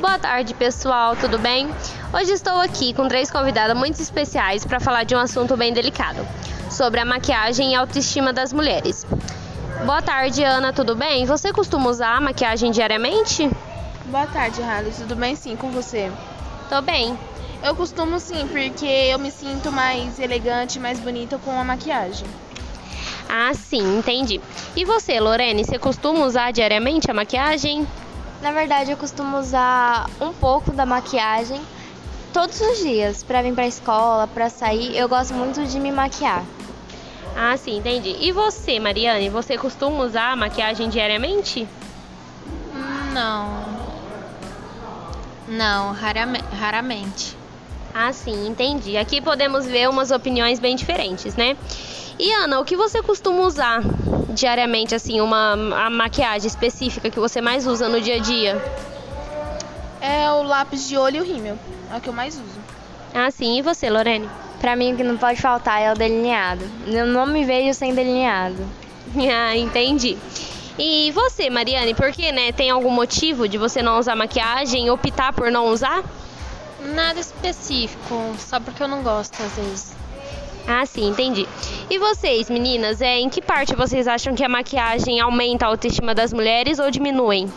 Boa tarde, pessoal, tudo bem? Hoje estou aqui com três convidadas muito especiais para falar de um assunto bem delicado, sobre a maquiagem e autoestima das mulheres. Boa tarde, Ana, tudo bem? Você costuma usar maquiagem diariamente? Boa tarde, Harley. Tudo bem sim com você? Tô bem. Eu costumo sim, porque eu me sinto mais elegante, mais bonita com a maquiagem. Ah, sim, entendi. E você, Lorene, você costuma usar diariamente a maquiagem? Na verdade, eu costumo usar um pouco da maquiagem todos os dias para vir para a escola, para sair. Eu gosto muito de me maquiar. Ah, sim, entendi. E você, Mariane, você costuma usar a maquiagem diariamente? Não. Não, rarame- raramente. Ah, sim, entendi. Aqui podemos ver umas opiniões bem diferentes, né? E Ana, o que você costuma usar diariamente, assim, uma a maquiagem específica que você mais usa no dia a dia? É o lápis de olho e o rímel. É o que eu mais uso. Ah, sim. E você, Lorene? Para mim, o que não pode faltar é o delineado. Eu não me vejo sem delineado. Ah, entendi. E você, Mariane, por que, né? Tem algum motivo de você não usar maquiagem, optar por não usar? Nada específico, só porque eu não gosto às vezes. Ah, sim, entendi. E vocês, meninas, é, em que parte vocês acham que a maquiagem aumenta a autoestima das mulheres ou diminuem?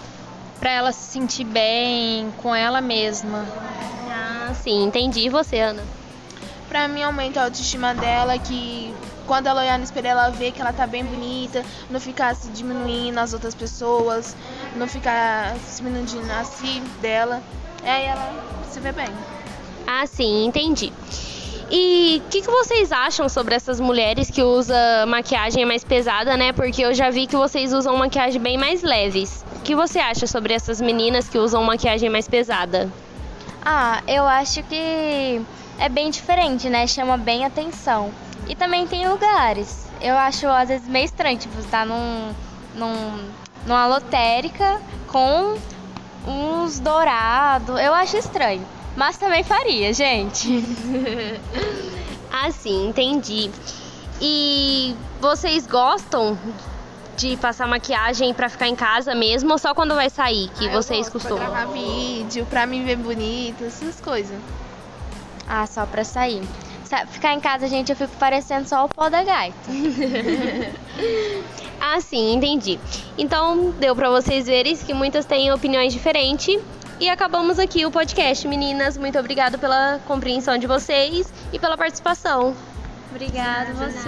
Pra ela se sentir bem com ela mesma. Ah, sim, entendi. E você, Ana? Pra mim aumenta a autoestima dela que quando ela olhar no espelho ela vê que ela tá bem bonita, não ficar se diminuindo as outras pessoas, não ficar se diminuindo a si dela. Aí ela se vê bem. Ah, sim, entendi. E o que, que vocês acham sobre essas mulheres que usam maquiagem mais pesada, né? Porque eu já vi que vocês usam maquiagem bem mais leves. O que você acha sobre essas meninas que usam maquiagem mais pesada? Ah, eu acho que é bem diferente, né? Chama bem atenção. E também tem lugares. Eu acho às vezes meio estranho, tipo, estar num, num, numa lotérica com uns dourados. Eu acho estranho. Mas também faria, gente. Ah, sim, entendi. E vocês gostam de passar maquiagem pra ficar em casa mesmo ou só quando vai sair que Ah, eu vocês gosto costumam? Pra gravar vídeo, pra me ver bonita, essas coisas. Ah, só pra sair. Sa- Ficar em casa, gente, eu fico parecendo só o pó da gaita. Ah, sim, entendi. Então, deu pra vocês verem que muitas têm opiniões diferentes. E acabamos aqui o podcast, meninas. Muito obrigada pela compreensão de vocês e pela participação. Obrigada, você.